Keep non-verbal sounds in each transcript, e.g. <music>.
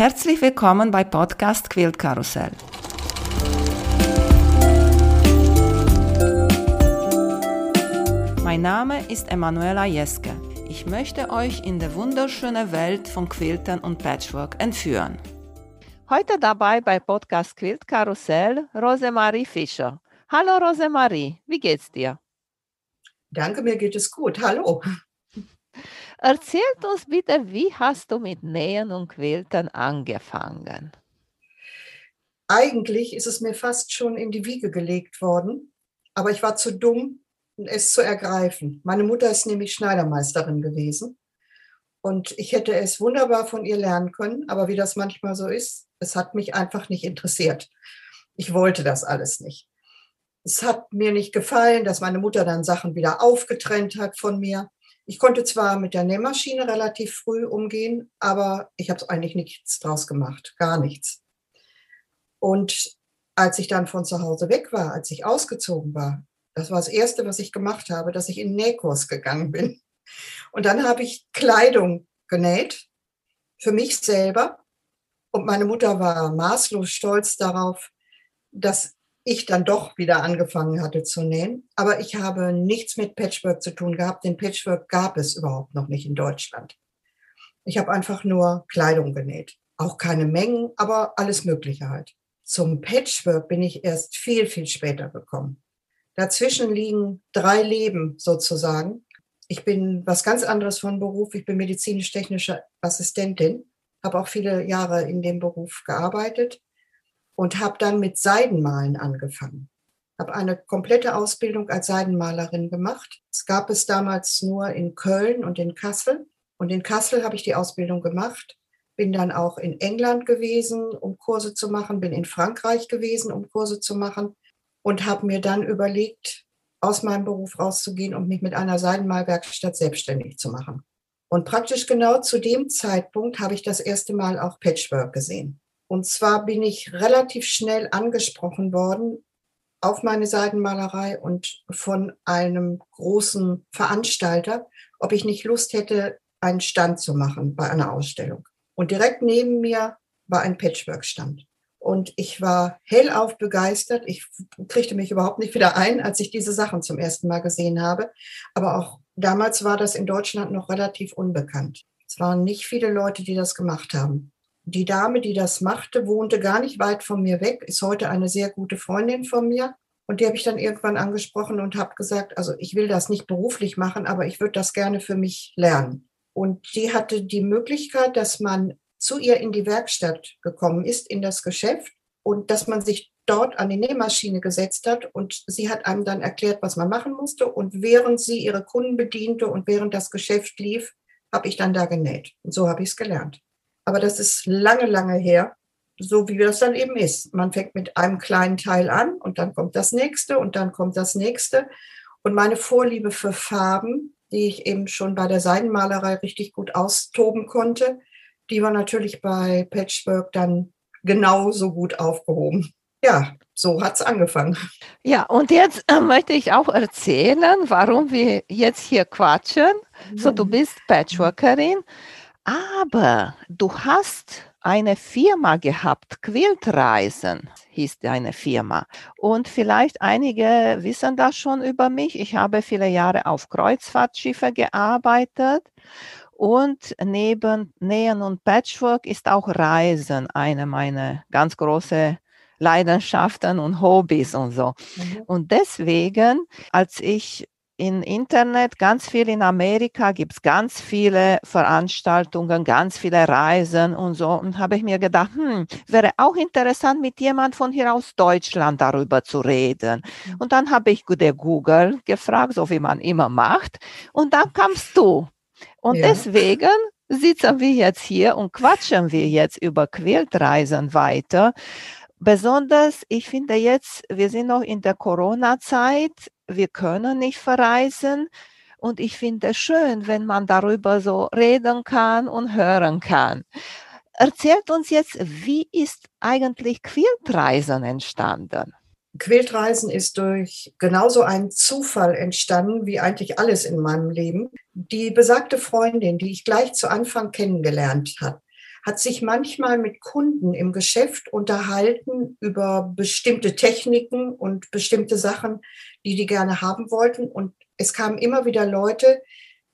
Herzlich willkommen bei Podcast Quilt Karussell. Mein Name ist Emanuela Jeske. Ich möchte euch in die wunderschöne Welt von Quiltern und Patchwork entführen. Heute dabei bei Podcast Quilt Karussell Rosemarie Fischer. Hallo Rosemarie, wie geht's dir? Danke, mir geht es gut. Hallo. Erzählt uns bitte, wie hast du mit Nähen und Quiltern angefangen? Eigentlich ist es mir fast schon in die Wiege gelegt worden, aber ich war zu dumm, es zu ergreifen. Meine Mutter ist nämlich Schneidermeisterin gewesen und ich hätte es wunderbar von ihr lernen können, aber wie das manchmal so ist, es hat mich einfach nicht interessiert. Ich wollte das alles nicht. Es hat mir nicht gefallen, dass meine Mutter dann Sachen wieder aufgetrennt hat von mir. Ich konnte zwar mit der Nähmaschine relativ früh umgehen, aber ich habe eigentlich nichts draus gemacht, gar nichts. Und als ich dann von zu Hause weg war, als ich ausgezogen war, das war das Erste, was ich gemacht habe, dass ich in den Nähkurs gegangen bin. Und dann habe ich Kleidung genäht für mich selber. Und meine Mutter war maßlos stolz darauf, dass ich dann doch wieder angefangen hatte zu nähen. Aber ich habe nichts mit Patchwork zu tun gehabt. Den Patchwork gab es überhaupt noch nicht in Deutschland. Ich habe einfach nur Kleidung genäht. Auch keine Mengen, aber alles Mögliche halt. Zum Patchwork bin ich erst viel, viel später gekommen. Dazwischen liegen drei Leben sozusagen. Ich bin was ganz anderes von Beruf. Ich bin medizinisch-technische Assistentin, habe auch viele Jahre in dem Beruf gearbeitet und habe dann mit Seidenmalen angefangen. Habe eine komplette Ausbildung als Seidenmalerin gemacht. Es gab es damals nur in Köln und in Kassel. Und in Kassel habe ich die Ausbildung gemacht. Bin dann auch in England gewesen, um Kurse zu machen, bin in Frankreich gewesen, um Kurse zu machen und habe mir dann überlegt, aus meinem Beruf rauszugehen und mich mit einer Seidenmalwerkstatt selbstständig zu machen. Und praktisch genau zu dem Zeitpunkt habe ich das erste Mal auch Patchwork gesehen. Und zwar bin ich relativ schnell angesprochen worden auf meine Seidenmalerei und von einem großen Veranstalter, ob ich nicht Lust hätte, einen Stand zu machen bei einer Ausstellung. Und direkt neben mir war ein Patchwork-Stand. Und ich war hellauf begeistert. Ich kriegte mich überhaupt nicht wieder ein, als ich diese Sachen zum ersten Mal gesehen habe. Aber auch damals war das in Deutschland noch relativ unbekannt. Es waren nicht viele Leute, die das gemacht haben die Dame, die das machte, wohnte gar nicht weit von mir weg, ist heute eine sehr gute Freundin von mir. Und die habe ich dann irgendwann angesprochen und habe gesagt, also ich will das nicht beruflich machen, aber ich würde das gerne für mich lernen. Und die hatte die Möglichkeit, dass man zu ihr in die Werkstatt gekommen ist, in das Geschäft und dass man sich dort an die Nähmaschine gesetzt hat und sie hat einem dann erklärt, was man machen musste. Und während sie ihre Kunden bediente und während das Geschäft lief, habe ich dann da genäht. Und so habe ich es gelernt. Aber das ist lange, lange her, so wie das dann eben ist. Man fängt mit einem kleinen Teil an und dann kommt das nächste und dann kommt das nächste. Und meine Vorliebe für Farben, die ich eben schon bei der Seidenmalerei richtig gut austoben konnte, die war natürlich bei Patchwork dann genauso gut aufgehoben. Ja, so hat es angefangen. Ja, und jetzt äh, möchte ich auch erzählen, warum wir jetzt hier quatschen. So, du bist Patchworkerin. Aber du hast eine Firma gehabt, Quiltreisen hieß deine Firma. Und vielleicht einige wissen das schon über mich. Ich habe viele Jahre auf Kreuzfahrtschiffe gearbeitet. Und neben Nähen und Patchwork ist auch Reisen eine meiner ganz großen Leidenschaften und Hobbys und so. Mhm. Und deswegen, als ich im Internet, ganz viel in Amerika, gibt es ganz viele Veranstaltungen, ganz viele Reisen und so. Und habe ich mir gedacht, hm, wäre auch interessant, mit jemand von hier aus Deutschland darüber zu reden. Mhm. Und dann habe ich der Google gefragt, so wie man immer macht. Und dann kamst du. Und ja. deswegen sitzen wir jetzt hier und quatschen wir jetzt über Quiltreisen weiter. Besonders, ich finde jetzt, wir sind noch in der Corona-Zeit, wir können nicht verreisen. Und ich finde es schön, wenn man darüber so reden kann und hören kann. Erzählt uns jetzt, wie ist eigentlich Quiltreisen entstanden? Quiltreisen ist durch genauso einen Zufall entstanden wie eigentlich alles in meinem Leben. Die besagte Freundin, die ich gleich zu Anfang kennengelernt habe, hat sich manchmal mit Kunden im Geschäft unterhalten über bestimmte Techniken und bestimmte Sachen, die die gerne haben wollten. Und es kamen immer wieder Leute,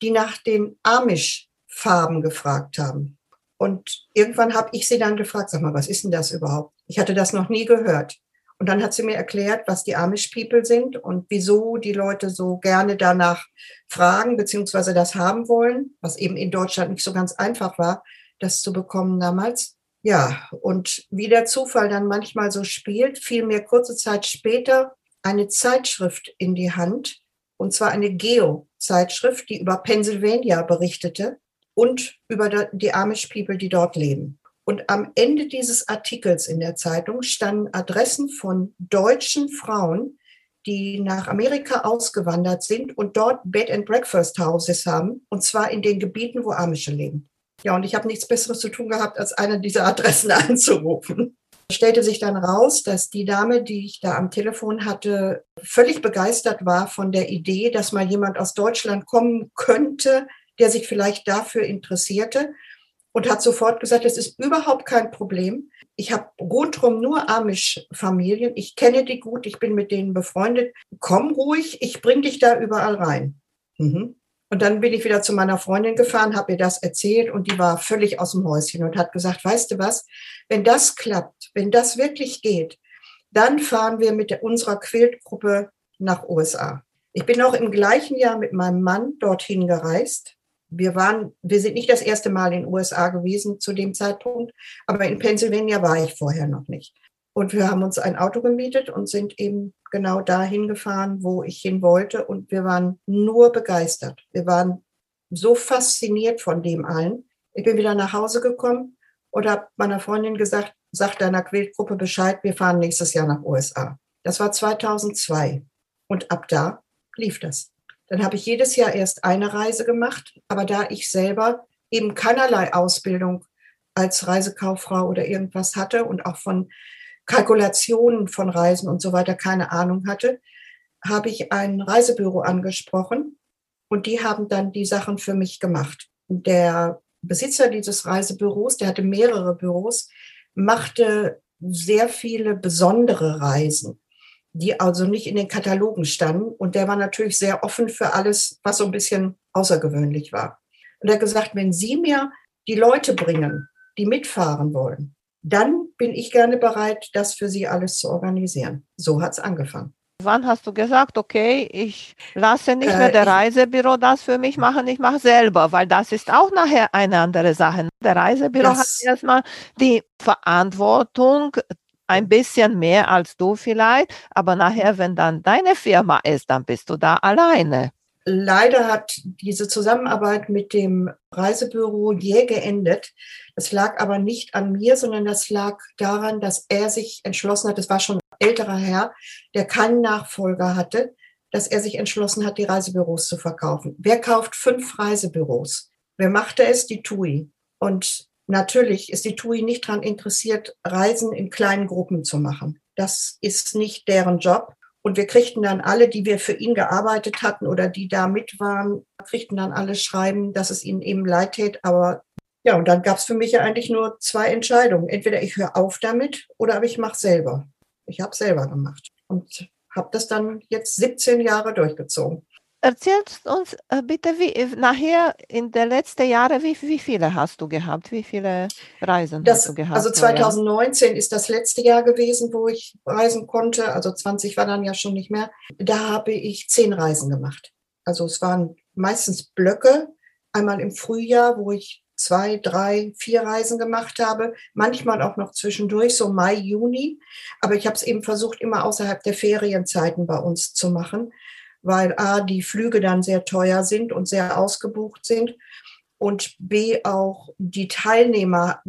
die nach den Amish-Farben gefragt haben. Und irgendwann habe ich sie dann gefragt, sag mal, was ist denn das überhaupt? Ich hatte das noch nie gehört. Und dann hat sie mir erklärt, was die Amish People sind und wieso die Leute so gerne danach fragen beziehungsweise das haben wollen, was eben in Deutschland nicht so ganz einfach war, das zu bekommen damals. Ja, und wie der Zufall dann manchmal so spielt, fiel mir kurze Zeit später eine Zeitschrift in die Hand, und zwar eine Geo-Zeitschrift, die über Pennsylvania berichtete und über die Amish People, die dort leben. Und am Ende dieses Artikels in der Zeitung standen Adressen von deutschen Frauen, die nach Amerika ausgewandert sind und dort Bed and Breakfast Houses haben, und zwar in den Gebieten, wo Amische leben. Ja, und ich habe nichts Besseres zu tun gehabt, als eine dieser Adressen <laughs> anzurufen. Stellte sich dann raus, dass die Dame, die ich da am Telefon hatte, völlig begeistert war von der Idee, dass mal jemand aus Deutschland kommen könnte, der sich vielleicht dafür interessierte und hat sofort gesagt, es ist überhaupt kein Problem. Ich habe rundherum nur Amish-Familien. Ich kenne die gut, ich bin mit denen befreundet. Komm ruhig, ich bringe dich da überall rein. Mhm. Und dann bin ich wieder zu meiner Freundin gefahren, habe ihr das erzählt und die war völlig aus dem Häuschen und hat gesagt, weißt du was, wenn das klappt, wenn das wirklich geht, dann fahren wir mit unserer Quiltgruppe nach USA. Ich bin auch im gleichen Jahr mit meinem Mann dorthin gereist wir waren, wir sind nicht das erste Mal in USA gewesen zu dem Zeitpunkt, aber in Pennsylvania war ich vorher noch nicht. Und wir haben uns ein Auto gemietet und sind eben genau dahin gefahren, wo ich hin wollte. Und wir waren nur begeistert. Wir waren so fasziniert von dem allen. Ich bin wieder nach Hause gekommen und habe meiner Freundin gesagt, sag deiner Quiltgruppe Bescheid, wir fahren nächstes Jahr nach USA. Das war 2002. Und ab da lief das. Dann habe ich jedes Jahr erst eine Reise gemacht, aber da ich selber eben keinerlei Ausbildung als Reisekauffrau oder irgendwas hatte und auch von Kalkulationen von Reisen und so weiter keine Ahnung hatte, habe ich ein Reisebüro angesprochen und die haben dann die Sachen für mich gemacht. Der Besitzer dieses Reisebüros, der hatte mehrere Büros, machte sehr viele besondere Reisen die also nicht in den Katalogen standen. Und der war natürlich sehr offen für alles, was so ein bisschen außergewöhnlich war. Und er hat gesagt, wenn Sie mir die Leute bringen, die mitfahren wollen, dann bin ich gerne bereit, das für Sie alles zu organisieren. So hat es angefangen. Wann hast du gesagt, okay, ich lasse nicht mehr äh, der Reisebüro das für mich machen, ich mache selber, weil das ist auch nachher eine andere Sache. Der Reisebüro hat erstmal die Verantwortung, ein bisschen mehr als du vielleicht, aber nachher, wenn dann deine Firma ist, dann bist du da alleine. Leider hat diese Zusammenarbeit mit dem Reisebüro jäh geendet. Das lag aber nicht an mir, sondern das lag daran, dass er sich entschlossen hat, es war schon ein älterer Herr, der keinen Nachfolger hatte, dass er sich entschlossen hat, die Reisebüros zu verkaufen. Wer kauft fünf Reisebüros? Wer machte es? Die TUI. Und Natürlich ist die TUI nicht daran interessiert, Reisen in kleinen Gruppen zu machen. Das ist nicht deren Job. Und wir kriegten dann alle, die wir für ihn gearbeitet hatten oder die da mit waren, kriegten dann alle schreiben, dass es ihnen eben leid tät. Aber ja, und dann gab es für mich ja eigentlich nur zwei Entscheidungen. Entweder ich höre auf damit oder aber ich mache selber. Ich habe selber gemacht und habe das dann jetzt 17 Jahre durchgezogen. Erzählst uns äh, bitte, wie äh, nachher in den letzten Jahren, wie, wie viele hast du gehabt? Wie viele Reisen das, hast du gehabt? Also 2019 ja? ist das letzte Jahr gewesen, wo ich reisen konnte. Also 20 war dann ja schon nicht mehr. Da habe ich zehn Reisen gemacht. Also es waren meistens Blöcke. Einmal im Frühjahr, wo ich zwei, drei, vier Reisen gemacht habe, manchmal auch noch zwischendurch, so Mai, Juni. Aber ich habe es eben versucht, immer außerhalb der Ferienzeiten bei uns zu machen, weil A, die Flüge dann sehr teuer sind und sehr ausgebucht sind und B, auch die Teilnehmer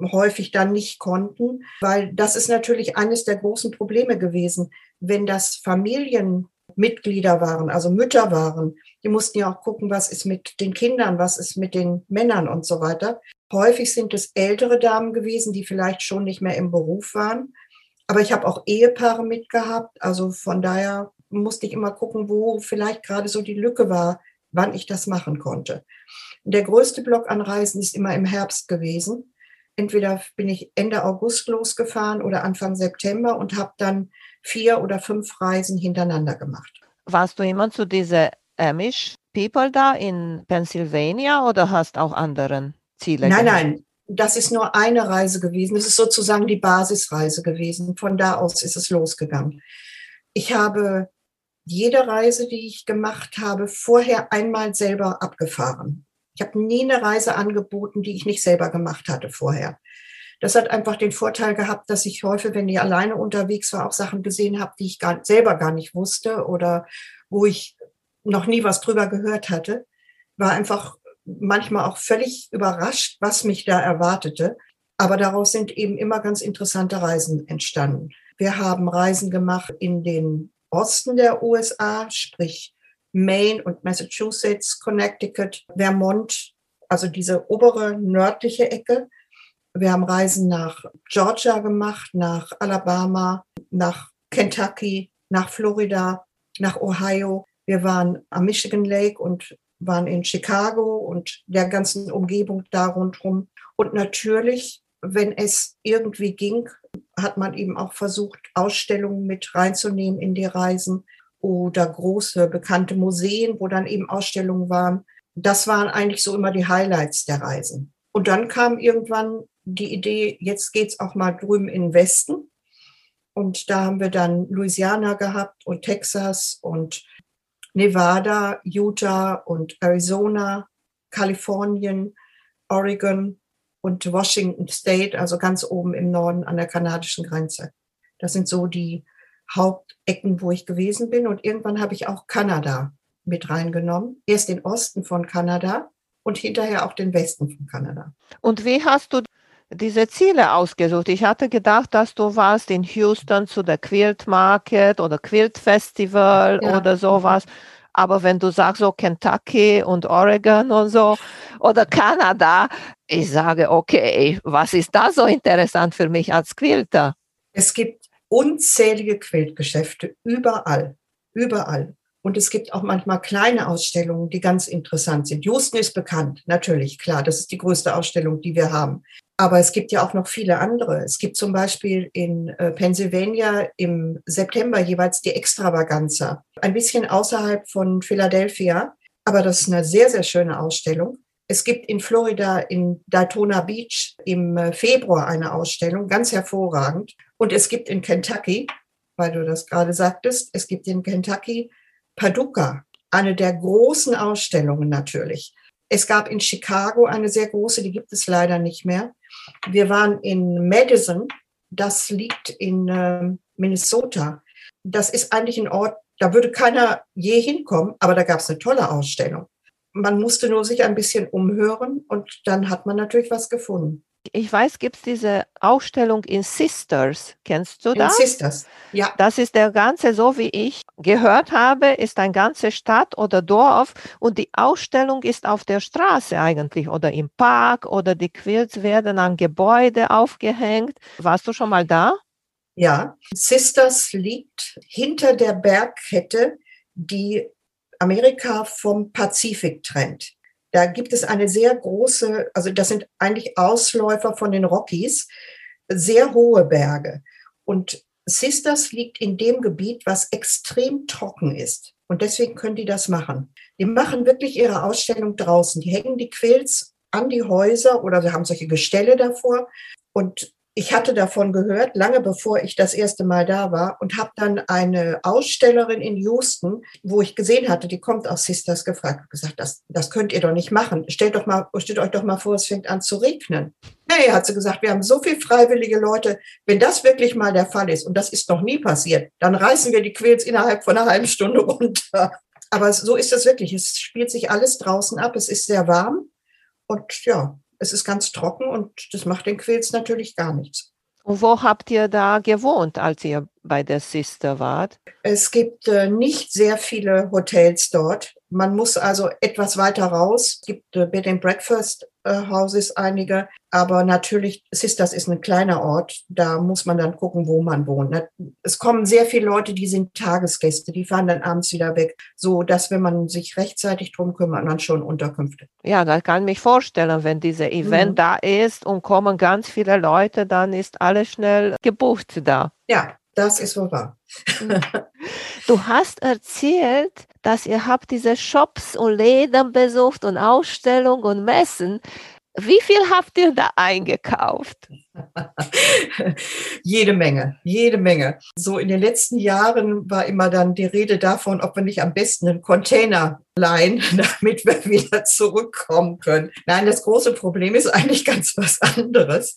häufig dann nicht konnten, weil das ist natürlich eines der großen Probleme gewesen, wenn das Familienmitglieder waren, also Mütter waren, die mussten ja auch gucken, was ist mit den Kindern, was ist mit den Männern und so weiter. Häufig sind es ältere Damen gewesen, die vielleicht schon nicht mehr im Beruf waren. Aber ich habe auch Ehepaare mitgehabt. Also von daher musste ich immer gucken, wo vielleicht gerade so die Lücke war, wann ich das machen konnte. Der größte Block an Reisen ist immer im Herbst gewesen, entweder bin ich Ende August losgefahren oder Anfang September und habe dann vier oder fünf Reisen hintereinander gemacht. Warst du immer zu diese Amish People da in Pennsylvania oder hast auch anderen Ziele? Nein, gehabt? nein, das ist nur eine Reise gewesen. Das ist sozusagen die Basisreise gewesen. Von da aus ist es losgegangen. Ich habe jede Reise, die ich gemacht habe, vorher einmal selber abgefahren. Ich habe nie eine Reise angeboten, die ich nicht selber gemacht hatte vorher. Das hat einfach den Vorteil gehabt, dass ich häufig, wenn ich alleine unterwegs war, auch Sachen gesehen habe, die ich gar, selber gar nicht wusste oder wo ich noch nie was drüber gehört hatte. War einfach manchmal auch völlig überrascht, was mich da erwartete. Aber daraus sind eben immer ganz interessante Reisen entstanden. Wir haben Reisen gemacht in den Osten der USA, sprich Maine und Massachusetts, Connecticut, Vermont, also diese obere nördliche Ecke. Wir haben Reisen nach Georgia gemacht, nach Alabama, nach Kentucky, nach Florida, nach Ohio. Wir waren am Michigan Lake und waren in Chicago und der ganzen Umgebung da rundherum. Und natürlich, wenn es irgendwie ging, hat man eben auch versucht, Ausstellungen mit reinzunehmen in die Reisen oder große bekannte Museen, wo dann eben Ausstellungen waren. Das waren eigentlich so immer die Highlights der Reisen. Und dann kam irgendwann die Idee, jetzt geht's auch mal drüben in den Westen. Und da haben wir dann Louisiana gehabt und Texas und Nevada, Utah und Arizona, Kalifornien, Oregon und Washington State, also ganz oben im Norden an der kanadischen Grenze. Das sind so die Hauptecken, wo ich gewesen bin. Und irgendwann habe ich auch Kanada mit reingenommen. Erst den Osten von Kanada und hinterher auch den Westen von Kanada. Und wie hast du diese Ziele ausgesucht? Ich hatte gedacht, dass du warst in Houston zu der Quilt Market oder Quilt Festival ja. oder sowas. Aber wenn du sagst so Kentucky und Oregon und so oder Kanada, ich sage, okay, was ist da so interessant für mich als Quilter? Es gibt unzählige Quiltgeschäfte überall, überall. Und es gibt auch manchmal kleine Ausstellungen, die ganz interessant sind. Houston ist bekannt, natürlich, klar, das ist die größte Ausstellung, die wir haben. Aber es gibt ja auch noch viele andere. Es gibt zum Beispiel in äh, Pennsylvania im September jeweils die Extravaganza, ein bisschen außerhalb von Philadelphia. Aber das ist eine sehr, sehr schöne Ausstellung. Es gibt in Florida, in Daytona Beach im äh, Februar eine Ausstellung, ganz hervorragend. Und es gibt in Kentucky, weil du das gerade sagtest, es gibt in Kentucky Paducah, eine der großen Ausstellungen natürlich. Es gab in Chicago eine sehr große, die gibt es leider nicht mehr. Wir waren in Madison, das liegt in äh, Minnesota. Das ist eigentlich ein Ort, da würde keiner je hinkommen, aber da gab es eine tolle Ausstellung. Man musste nur sich ein bisschen umhören und dann hat man natürlich was gefunden ich weiß, gibt es diese Ausstellung in Sisters. Kennst du das? In Sisters, ja. Das ist der ganze, so wie ich gehört habe, ist eine ganze Stadt oder Dorf und die Ausstellung ist auf der Straße eigentlich oder im Park oder die Quilts werden an Gebäude aufgehängt. Warst du schon mal da? Ja, Sisters liegt hinter der Bergkette, die Amerika vom Pazifik trennt. Da gibt es eine sehr große, also das sind eigentlich Ausläufer von den Rockies, sehr hohe Berge. Und Sisters liegt in dem Gebiet, was extrem trocken ist. Und deswegen können die das machen. Die machen wirklich ihre Ausstellung draußen. Die hängen die Quills an die Häuser oder sie haben solche Gestelle davor. Und ich hatte davon gehört, lange bevor ich das erste Mal da war und habe dann eine Ausstellerin in Houston, wo ich gesehen hatte, die kommt aus Sisters, gefragt, gesagt, das, das könnt ihr doch nicht machen. Stellt, doch mal, stellt euch doch mal vor, es fängt an zu regnen. Nee, hat sie gesagt, wir haben so viele freiwillige Leute. Wenn das wirklich mal der Fall ist, und das ist noch nie passiert, dann reißen wir die Quills innerhalb von einer halben Stunde <laughs> runter. Aber so ist es wirklich. Es spielt sich alles draußen ab. Es ist sehr warm. Und ja, es ist ganz trocken und das macht den Quills natürlich gar nichts. Und wo habt ihr da gewohnt, als ihr bei der Sister wart? Es gibt äh, nicht sehr viele Hotels dort. Man muss also etwas weiter raus. Es gibt äh, Bed and Breakfast äh, Houses einige, aber natürlich, Sisters ist ein kleiner Ort. Da muss man dann gucken, wo man wohnt. Es kommen sehr viele Leute, die sind Tagesgäste, die fahren dann abends wieder weg, so dass wenn man sich rechtzeitig drum kümmert, man schon Unterkünfte. Ja, das kann ich mich vorstellen, wenn dieser Event mhm. da ist und kommen ganz viele Leute, dann ist alles schnell gebucht da. Ja, das ist wohl wahr. Mhm. Du hast erzählt, dass ihr habt diese Shops und Läden besucht und Ausstellungen und Messen. Wie viel habt ihr da eingekauft? <laughs> jede Menge, jede Menge. So in den letzten Jahren war immer dann die Rede davon, ob wir nicht am besten einen Container leihen, <laughs> damit wir wieder zurückkommen können. Nein, das große Problem ist eigentlich <laughs> ganz was anderes.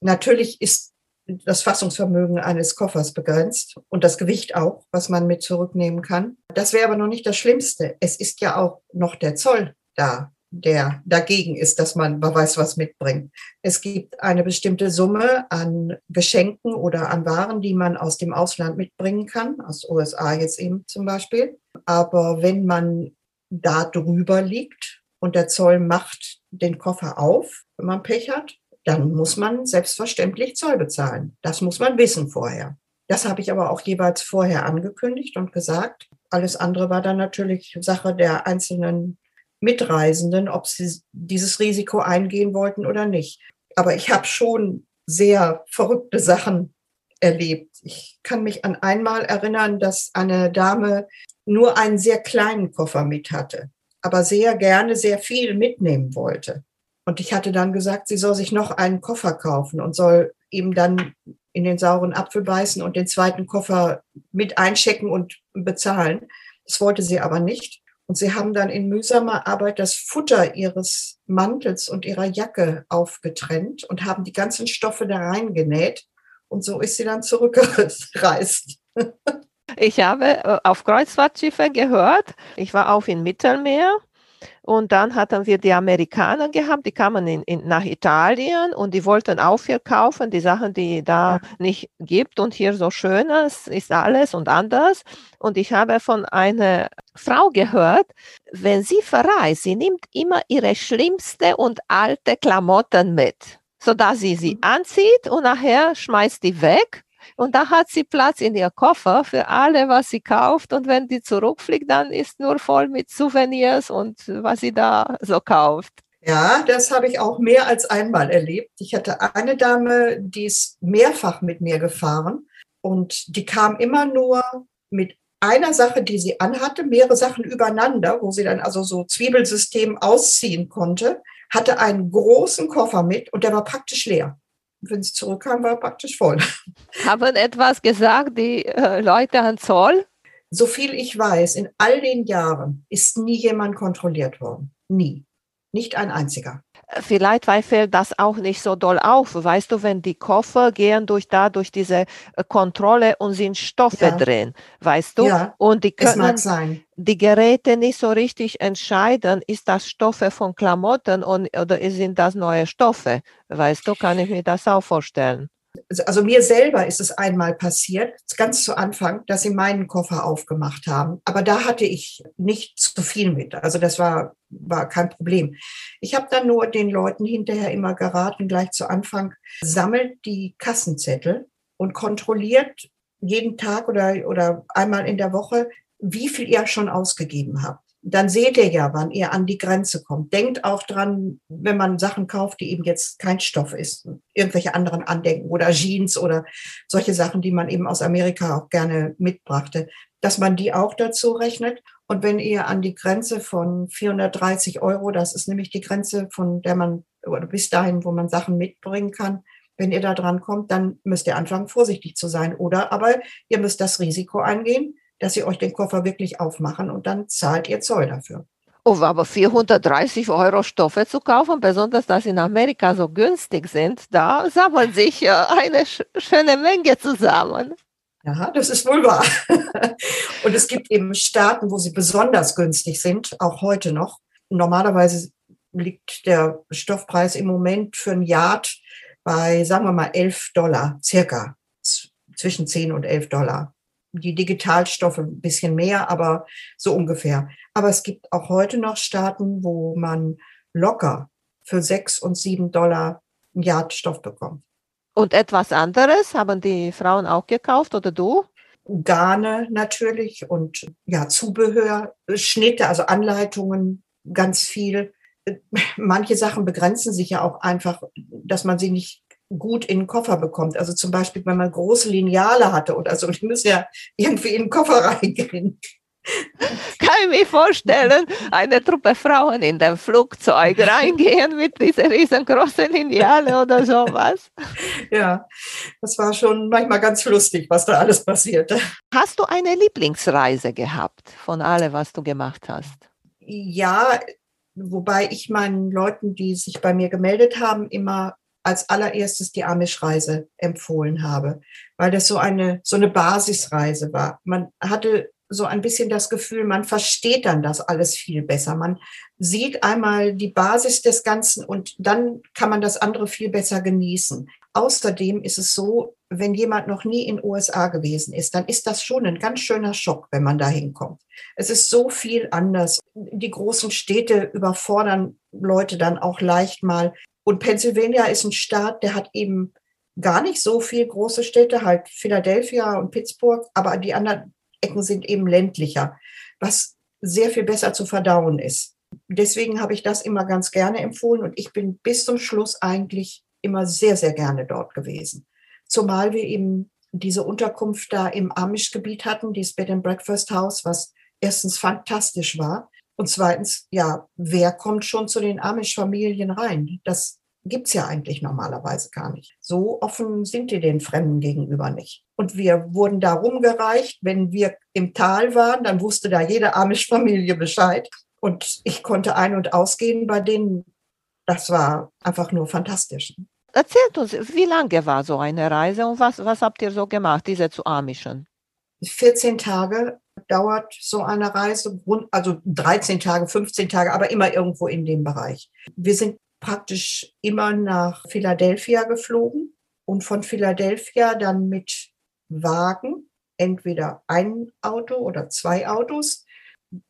Natürlich ist das Fassungsvermögen eines Koffers begrenzt und das Gewicht auch, was man mit zurücknehmen kann. Das wäre aber noch nicht das Schlimmste. Es ist ja auch noch der Zoll da, der dagegen ist, dass man, weiß was mitbringt. Es gibt eine bestimmte Summe an Geschenken oder an Waren, die man aus dem Ausland mitbringen kann, aus USA jetzt eben zum Beispiel. Aber wenn man da drüber liegt und der Zoll macht den Koffer auf, wenn man Pech hat, dann muss man selbstverständlich Zoll bezahlen. Das muss man wissen vorher. Das habe ich aber auch jeweils vorher angekündigt und gesagt. Alles andere war dann natürlich Sache der einzelnen Mitreisenden, ob sie dieses Risiko eingehen wollten oder nicht. Aber ich habe schon sehr verrückte Sachen erlebt. Ich kann mich an einmal erinnern, dass eine Dame nur einen sehr kleinen Koffer mit hatte, aber sehr gerne sehr viel mitnehmen wollte. Und ich hatte dann gesagt, sie soll sich noch einen Koffer kaufen und soll ihm dann in den sauren Apfel beißen und den zweiten Koffer mit einchecken und bezahlen. Das wollte sie aber nicht. Und sie haben dann in mühsamer Arbeit das Futter ihres Mantels und ihrer Jacke aufgetrennt und haben die ganzen Stoffe da reingenäht. Und so ist sie dann zurückgereist. <laughs> Ich habe äh, auf Kreuzfahrtschiffe gehört. Ich war auch in Mittelmeer und dann hatten wir die Amerikaner gehabt, die kamen in, in, nach Italien und die wollten auch viel kaufen, die Sachen, die da nicht gibt und hier so schönes ist alles und anders. Und ich habe von einer Frau gehört, wenn sie verreist, sie nimmt immer ihre schlimmste und alte Klamotten mit, sodass sie sie mhm. anzieht und nachher schmeißt die weg und da hat sie Platz in ihr Koffer für alle, was sie kauft. Und wenn die zurückfliegt, dann ist nur voll mit Souvenirs und was sie da so kauft. Ja, das habe ich auch mehr als einmal erlebt. Ich hatte eine Dame, die ist mehrfach mit mir gefahren und die kam immer nur mit einer Sache, die sie anhatte, mehrere Sachen übereinander, wo sie dann also so Zwiebelsystem ausziehen konnte, hatte einen großen Koffer mit und der war praktisch leer wenn sie zurückkam, war praktisch voll. <laughs> Haben etwas gesagt die äh, Leute an Zoll? So viel ich weiß, in all den Jahren ist nie jemand kontrolliert worden. Nie. Nicht ein einziger. Vielleicht weil fällt das auch nicht so doll auf. Weißt du, wenn die Koffer gehen durch da durch diese äh, Kontrolle und sind Stoffe ja. drin, weißt du? Ja, und die können die Geräte nicht so richtig entscheiden, ist das Stoffe von Klamotten und, oder sind das neue Stoffe? Weißt du, kann ich mir das auch vorstellen. Also, mir selber ist es einmal passiert, ganz zu Anfang, dass sie meinen Koffer aufgemacht haben. Aber da hatte ich nicht zu viel mit. Also das war, war kein Problem. Ich habe dann nur den Leuten hinterher immer geraten, gleich zu Anfang, sammelt die Kassenzettel und kontrolliert jeden Tag oder, oder einmal in der Woche, wie viel ihr schon ausgegeben habt dann seht ihr ja, wann ihr an die Grenze kommt. Denkt auch dran, wenn man Sachen kauft, die eben jetzt kein Stoff ist, irgendwelche anderen Andenken oder Jeans oder solche Sachen, die man eben aus Amerika auch gerne mitbrachte, dass man die auch dazu rechnet. Und wenn ihr an die Grenze von 430 Euro, das ist nämlich die Grenze, von der man, oder bis dahin, wo man Sachen mitbringen kann, wenn ihr da dran kommt, dann müsst ihr anfangen, vorsichtig zu sein. Oder aber ihr müsst das Risiko eingehen, dass sie euch den Koffer wirklich aufmachen und dann zahlt ihr Zoll dafür. Oh, aber 430 Euro Stoffe zu kaufen, besonders dass in Amerika so günstig sind, da sammeln sich äh, eine schöne Menge zusammen. Ja, das ist wohl wahr. <laughs> Und es gibt eben Staaten, wo sie besonders günstig sind, auch heute noch. Normalerweise liegt der Stoffpreis im Moment für ein Yard bei, sagen wir mal, 11 Dollar, circa zwischen 10 und 11 Dollar die Digitalstoffe ein bisschen mehr, aber so ungefähr. Aber es gibt auch heute noch Staaten, wo man locker für sechs und sieben Dollar ein Jahr Stoff bekommt. Und etwas anderes haben die Frauen auch gekauft oder du? Garne natürlich und ja, Zubehör, Schnitte, also Anleitungen, ganz viel. Manche Sachen begrenzen sich ja auch einfach, dass man sie nicht gut in den Koffer bekommt. Also zum Beispiel, wenn man große Lineale hatte oder so, <laughs> die müssen ja irgendwie in den Koffer reingehen. Kann ich mir vorstellen, eine Truppe Frauen in dem Flugzeug <laughs> reingehen mit dieser riesengroßen Lineale oder sowas. Ja, das war schon manchmal ganz lustig, was da alles passierte. Hast du eine Lieblingsreise gehabt von allem, was du gemacht hast? Ja, wobei ich meinen Leuten, die sich bei mir gemeldet haben, immer als allererstes die Amish-Reise empfohlen habe, weil das so eine, so eine Basisreise war. Man hatte so ein bisschen das Gefühl, man versteht dann das alles viel besser. Man sieht einmal die Basis des Ganzen und dann kann man das andere viel besser genießen. Außerdem ist es so, wenn jemand noch nie in USA gewesen ist, dann ist das schon ein ganz schöner Schock, wenn man da hinkommt. Es ist so viel anders. Die großen Städte überfordern Leute dann auch leicht mal. Und Pennsylvania ist ein Staat, der hat eben gar nicht so viel große Städte, halt Philadelphia und Pittsburgh, aber die anderen Ecken sind eben ländlicher, was sehr viel besser zu verdauen ist. Deswegen habe ich das immer ganz gerne empfohlen und ich bin bis zum Schluss eigentlich immer sehr, sehr gerne dort gewesen. Zumal wir eben diese Unterkunft da im Amish-Gebiet hatten, dieses Bed and Breakfast House, was erstens fantastisch war und zweitens, ja, wer kommt schon zu den Amish-Familien rein? Das gibt's ja eigentlich normalerweise gar nicht. So offen sind die den Fremden gegenüber nicht. Und wir wurden da rumgereicht. Wenn wir im Tal waren, dann wusste da jede Amish-Familie Bescheid. Und ich konnte ein- und ausgehen bei denen. Das war einfach nur fantastisch. Erzählt uns, wie lange war so eine Reise und was, was habt ihr so gemacht, diese zu Amischen? 14 Tage dauert so eine Reise, also 13 Tage, 15 Tage, aber immer irgendwo in dem Bereich. Wir sind praktisch immer nach Philadelphia geflogen und von Philadelphia dann mit Wagen, entweder ein Auto oder zwei Autos,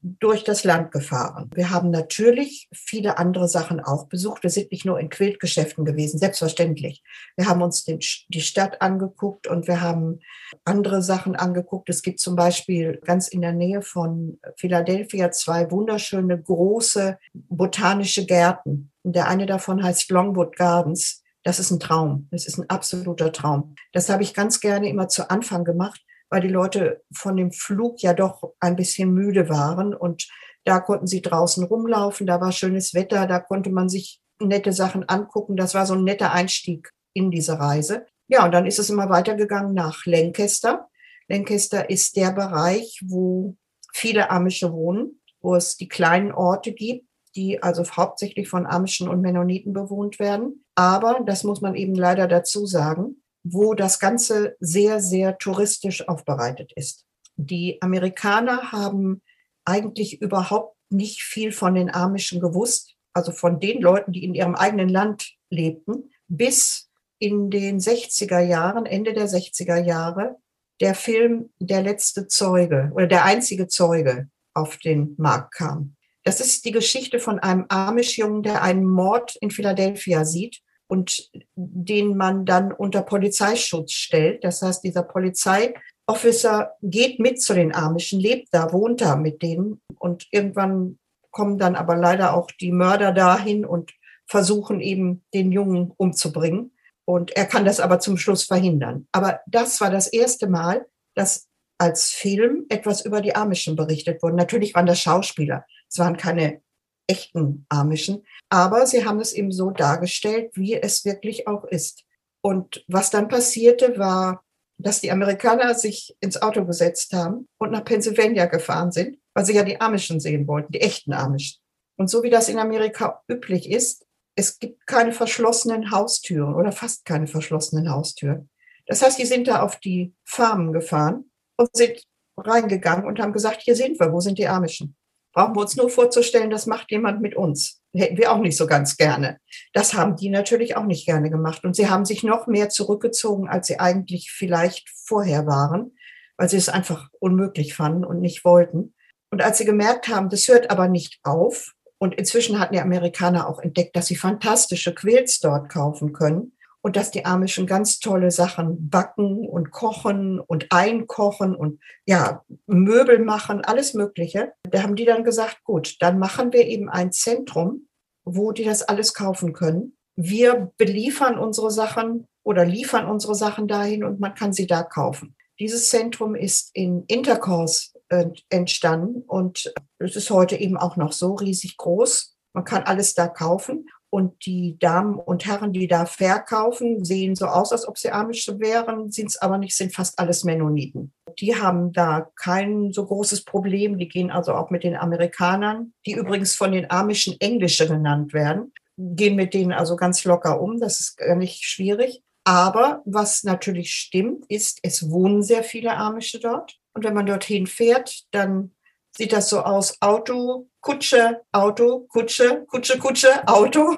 durch das Land gefahren. Wir haben natürlich viele andere Sachen auch besucht. Wir sind nicht nur in Quiltgeschäften gewesen, selbstverständlich. Wir haben uns den, die Stadt angeguckt und wir haben andere Sachen angeguckt. Es gibt zum Beispiel ganz in der Nähe von Philadelphia zwei wunderschöne große botanische Gärten. Der eine davon heißt Longwood Gardens. Das ist ein Traum. Das ist ein absoluter Traum. Das habe ich ganz gerne immer zu Anfang gemacht, weil die Leute von dem Flug ja doch ein bisschen müde waren und da konnten sie draußen rumlaufen, da war schönes Wetter, da konnte man sich nette Sachen angucken. Das war so ein netter Einstieg in diese Reise. Ja, und dann ist es immer weitergegangen nach Lancaster. Lancaster ist der Bereich, wo viele Amische wohnen, wo es die kleinen Orte gibt, die also hauptsächlich von Amischen und Mennoniten bewohnt werden. Aber, das muss man eben leider dazu sagen, wo das Ganze sehr, sehr touristisch aufbereitet ist. Die Amerikaner haben eigentlich überhaupt nicht viel von den Amischen gewusst, also von den Leuten, die in ihrem eigenen Land lebten, bis in den 60er Jahren, Ende der 60er Jahre, der Film Der letzte Zeuge oder der einzige Zeuge auf den Markt kam. Das ist die Geschichte von einem Amish-Jungen, der einen Mord in Philadelphia sieht und den man dann unter Polizeischutz stellt. Das heißt, dieser Polizeiofficer geht mit zu den Amischen, lebt da, wohnt da mit denen und irgendwann kommen dann aber leider auch die Mörder dahin und versuchen eben den Jungen umzubringen. Und er kann das aber zum Schluss verhindern. Aber das war das erste Mal, dass als Film etwas über die Amischen berichtet wurde. Natürlich waren das Schauspieler. Es waren keine echten Amischen. Aber sie haben es eben so dargestellt, wie es wirklich auch ist. Und was dann passierte, war, dass die Amerikaner sich ins Auto gesetzt haben und nach Pennsylvania gefahren sind, weil sie ja die Amischen sehen wollten, die echten Amischen. Und so wie das in Amerika üblich ist, es gibt keine verschlossenen Haustüren oder fast keine verschlossenen Haustüren. Das heißt, die sind da auf die Farmen gefahren und sind reingegangen und haben gesagt, hier sind wir, wo sind die Amischen? Brauchen wir uns nur vorzustellen, das macht jemand mit uns. Hätten wir auch nicht so ganz gerne. Das haben die natürlich auch nicht gerne gemacht. Und sie haben sich noch mehr zurückgezogen, als sie eigentlich vielleicht vorher waren, weil sie es einfach unmöglich fanden und nicht wollten. Und als sie gemerkt haben, das hört aber nicht auf, und inzwischen hatten die Amerikaner auch entdeckt, dass sie fantastische Quilts dort kaufen können und dass die Amischen ganz tolle Sachen backen und kochen und einkochen und ja, Möbel machen, alles Mögliche. Da haben die dann gesagt, gut, dann machen wir eben ein Zentrum, wo die das alles kaufen können. Wir beliefern unsere Sachen oder liefern unsere Sachen dahin und man kann sie da kaufen. Dieses Zentrum ist in Intercourse äh, entstanden und es ist heute eben auch noch so riesig groß. Man kann alles da kaufen und die Damen und Herren, die da verkaufen, sehen so aus, als ob sie Amische wären, sind es aber nicht, sind fast alles Mennoniten. Die haben da kein so großes Problem. Die gehen also auch mit den Amerikanern, die übrigens von den Amischen Englische genannt werden, gehen mit denen also ganz locker um. Das ist gar nicht schwierig. Aber was natürlich stimmt, ist, es wohnen sehr viele Amische dort. Und wenn man dorthin fährt, dann sieht das so aus, Auto, Kutsche, Auto, Kutsche, Kutsche, Kutsche, Auto.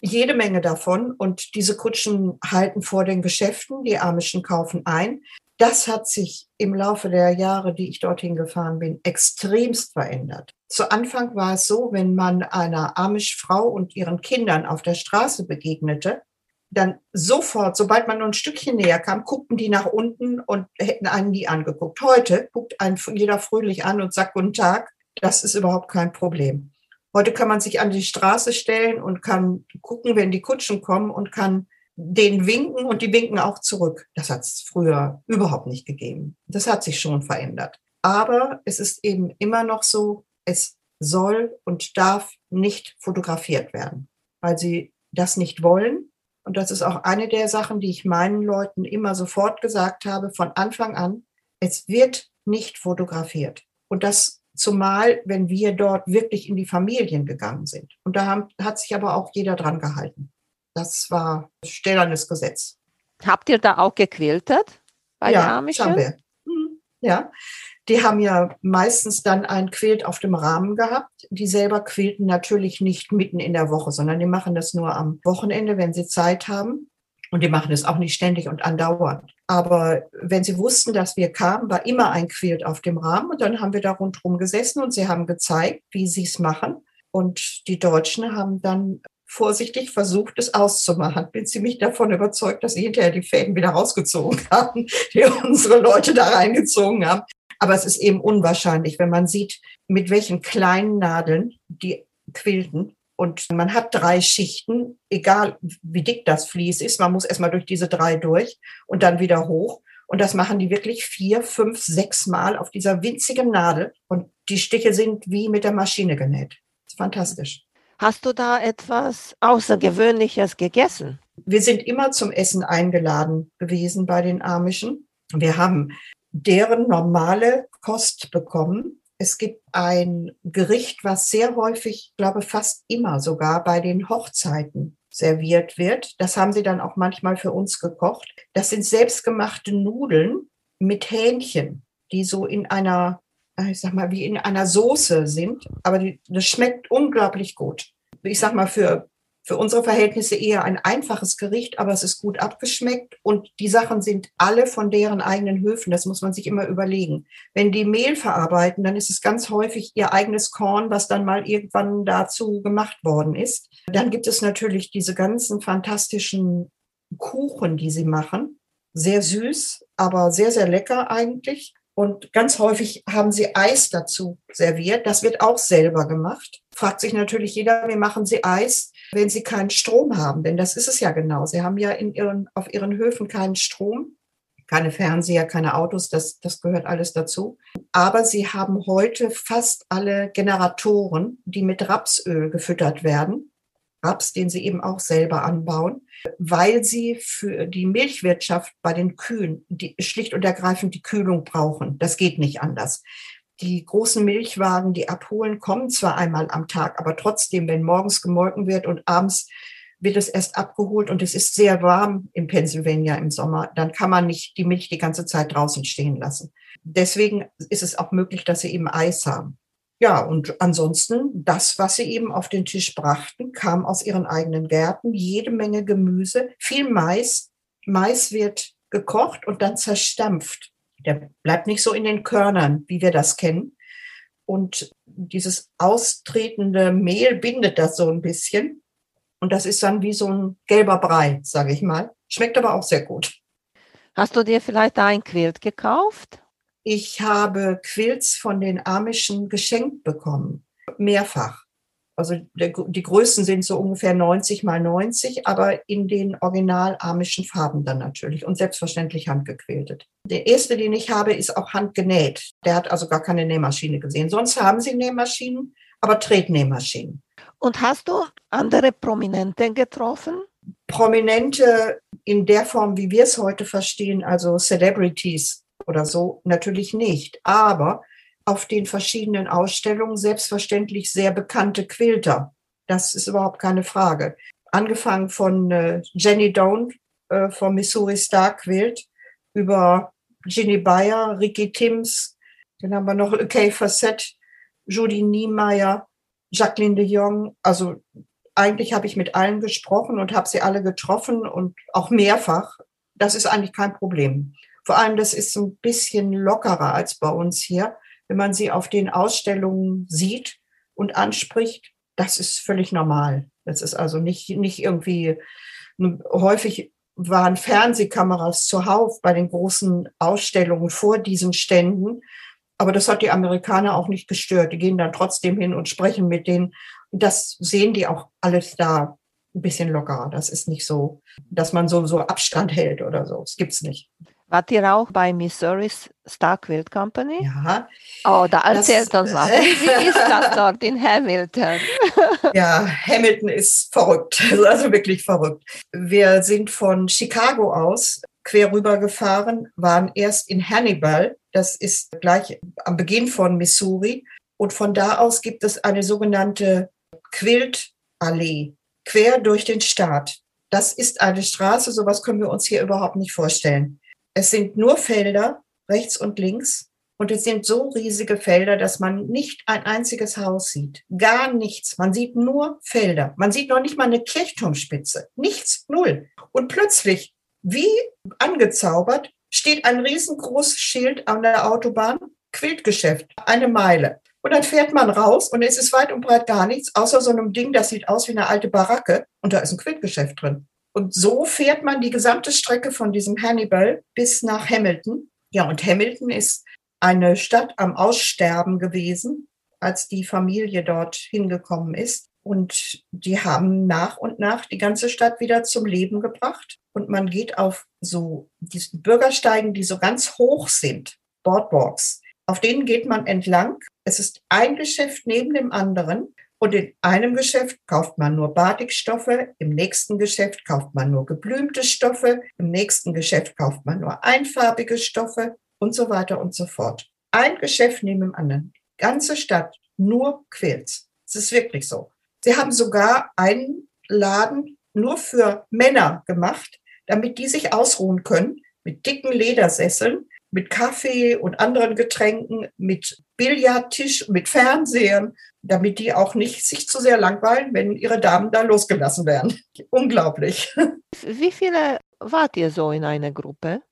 Jede Menge davon. Und diese Kutschen halten vor den Geschäften. Die Amischen kaufen ein. Das hat sich im Laufe der Jahre, die ich dorthin gefahren bin, extremst verändert. Zu Anfang war es so, wenn man einer Amish-Frau und ihren Kindern auf der Straße begegnete, dann sofort, sobald man nur ein Stückchen näher kam, guckten die nach unten und hätten einen nie angeguckt. Heute guckt einen jeder fröhlich an und sagt Guten Tag. Das ist überhaupt kein Problem. Heute kann man sich an die Straße stellen und kann gucken, wenn die Kutschen kommen und kann denen winken und die winken auch zurück. Das hat es früher überhaupt nicht gegeben. Das hat sich schon verändert. Aber es ist eben immer noch so, es soll und darf nicht fotografiert werden, weil sie das nicht wollen und das ist auch eine der Sachen, die ich meinen Leuten immer sofort gesagt habe, von Anfang an, es wird nicht fotografiert. Und das zumal, wenn wir dort wirklich in die Familien gegangen sind. Und da haben, hat sich aber auch jeder dran gehalten. Das war stellernes Gesetz. Habt ihr da auch gequiltet bei ja, der Amischen? Haben wir. Mhm. Ja, die haben ja meistens dann ein Quilt auf dem Rahmen gehabt. Die selber quilten natürlich nicht mitten in der Woche, sondern die machen das nur am Wochenende, wenn sie Zeit haben. Und die machen das auch nicht ständig und andauernd. Aber wenn sie wussten, dass wir kamen, war immer ein Quilt auf dem Rahmen. Und dann haben wir da rundherum gesessen und sie haben gezeigt, wie sie es machen. Und die Deutschen haben dann vorsichtig versucht, es auszumachen. Bin ziemlich davon überzeugt, dass sie hinterher die Fäden wieder rausgezogen <laughs> haben, die unsere Leute da reingezogen haben. Aber es ist eben unwahrscheinlich, wenn man sieht, mit welchen kleinen Nadeln die quilten. Und man hat drei Schichten, egal wie dick das Vlies ist. Man muss erstmal durch diese drei durch und dann wieder hoch. Und das machen die wirklich vier, fünf, sechs Mal auf dieser winzigen Nadel. Und die Stiche sind wie mit der Maschine genäht. Das ist fantastisch. Hast du da etwas Außergewöhnliches gegessen? Wir sind immer zum Essen eingeladen gewesen bei den Amischen. Wir haben deren normale Kost bekommen. Es gibt ein Gericht, was sehr häufig, glaube fast immer sogar bei den Hochzeiten serviert wird. Das haben sie dann auch manchmal für uns gekocht. Das sind selbstgemachte Nudeln mit Hähnchen, die so in einer, ich sag mal, wie in einer Soße sind. Aber die, das schmeckt unglaublich gut. Ich sag mal, für für unsere Verhältnisse eher ein einfaches Gericht, aber es ist gut abgeschmeckt und die Sachen sind alle von deren eigenen Höfen. Das muss man sich immer überlegen. Wenn die Mehl verarbeiten, dann ist es ganz häufig ihr eigenes Korn, was dann mal irgendwann dazu gemacht worden ist. Dann gibt es natürlich diese ganzen fantastischen Kuchen, die sie machen. Sehr süß, aber sehr, sehr lecker eigentlich. Und ganz häufig haben sie Eis dazu serviert. Das wird auch selber gemacht. Fragt sich natürlich jeder, wie machen sie Eis? Wenn sie keinen Strom haben. Denn das ist es ja genau. Sie haben ja in ihren, auf ihren Höfen keinen Strom, keine Fernseher, keine Autos, das, das gehört alles dazu. Aber sie haben heute fast alle Generatoren, die mit Rapsöl gefüttert werden. Raps, den sie eben auch selber anbauen, weil sie für die Milchwirtschaft bei den Kühen die, schlicht und ergreifend die Kühlung brauchen. Das geht nicht anders die großen Milchwagen, die abholen, kommen zwar einmal am Tag, aber trotzdem, wenn morgens gemolken wird und abends wird es erst abgeholt und es ist sehr warm in Pennsylvania im Sommer, dann kann man nicht die Milch die ganze Zeit draußen stehen lassen. Deswegen ist es auch möglich, dass sie eben Eis haben. Ja, und ansonsten, das, was sie eben auf den Tisch brachten, kam aus ihren eigenen Gärten, jede Menge Gemüse, viel Mais. Mais wird gekocht und dann zerstampft Der bleibt nicht so in den Körnern, wie wir das kennen. Und dieses austretende Mehl bindet das so ein bisschen. Und das ist dann wie so ein gelber Brei, sage ich mal. Schmeckt aber auch sehr gut. Hast du dir vielleicht ein Quilt gekauft? Ich habe Quilts von den Amischen geschenkt bekommen. Mehrfach. Also der, die Größen sind so ungefähr 90 mal 90, aber in den original amischen Farben dann natürlich und selbstverständlich handgequiltet. Der erste, den ich habe, ist auch handgenäht. Der hat also gar keine Nähmaschine gesehen. Sonst haben sie Nähmaschinen, aber Tretnähmaschinen. Und hast du andere Prominente getroffen? Prominente in der Form, wie wir es heute verstehen, also Celebrities oder so, natürlich nicht. Aber auf den verschiedenen Ausstellungen selbstverständlich sehr bekannte Quilter. Das ist überhaupt keine Frage. Angefangen von äh, Jenny Doan äh, vom Missouri Star Quilt über Ginny Bayer, Ricky Timms, dann haben wir noch Kay Fassett, Judy Niemeyer, Jacqueline de Jong. Also eigentlich habe ich mit allen gesprochen und habe sie alle getroffen und auch mehrfach. Das ist eigentlich kein Problem. Vor allem, das ist ein bisschen lockerer als bei uns hier wenn man sie auf den Ausstellungen sieht und anspricht, das ist völlig normal. Das ist also nicht, nicht irgendwie, häufig waren Fernsehkameras zuhauf bei den großen Ausstellungen vor diesen Ständen. Aber das hat die Amerikaner auch nicht gestört. Die gehen dann trotzdem hin und sprechen mit denen. Das sehen die auch alles da ein bisschen lockerer. Das ist nicht so, dass man so, so Abstand hält oder so. Das gibt's nicht. Wart ihr auch bei Missouri's Star Quilt Company? Ja. Oh, da erzählt das, uns was. <laughs> Wie ist das dort in Hamilton? <laughs> ja, Hamilton ist verrückt, <laughs> also wirklich verrückt. Wir sind von Chicago aus quer rüber gefahren, waren erst in Hannibal, das ist gleich am Beginn von Missouri. Und von da aus gibt es eine sogenannte Quiltallee, quer durch den Staat. Das ist eine Straße, sowas können wir uns hier überhaupt nicht vorstellen. Es sind nur Felder, rechts und links. Und es sind so riesige Felder, dass man nicht ein einziges Haus sieht. Gar nichts. Man sieht nur Felder. Man sieht noch nicht mal eine Kirchturmspitze. Nichts, null. Und plötzlich, wie angezaubert, steht ein riesengroßes Schild an der Autobahn. Quiltgeschäft, eine Meile. Und dann fährt man raus und es ist weit und breit gar nichts, außer so einem Ding, das sieht aus wie eine alte Baracke und da ist ein Quiltgeschäft drin. Und so fährt man die gesamte Strecke von diesem Hannibal bis nach Hamilton. Ja, und Hamilton ist eine Stadt am Aussterben gewesen, als die Familie dort hingekommen ist. Und die haben nach und nach die ganze Stadt wieder zum Leben gebracht. Und man geht auf so diesen Bürgersteigen, die so ganz hoch sind, Boardwalks. Auf denen geht man entlang. Es ist ein Geschäft neben dem anderen. Und in einem Geschäft kauft man nur Batikstoffe, im nächsten Geschäft kauft man nur geblümte Stoffe, im nächsten Geschäft kauft man nur einfarbige Stoffe und so weiter und so fort. Ein Geschäft neben dem anderen. Ganze Stadt, nur Quilts. Es ist wirklich so. Sie haben sogar einen Laden nur für Männer gemacht, damit die sich ausruhen können, mit dicken Ledersesseln, mit Kaffee und anderen Getränken, mit Billardtisch, mit Fernsehern, damit die auch nicht sich zu sehr langweilen, wenn ihre Damen da losgelassen werden. <laughs> Unglaublich. Wie viele wart ihr so in einer Gruppe?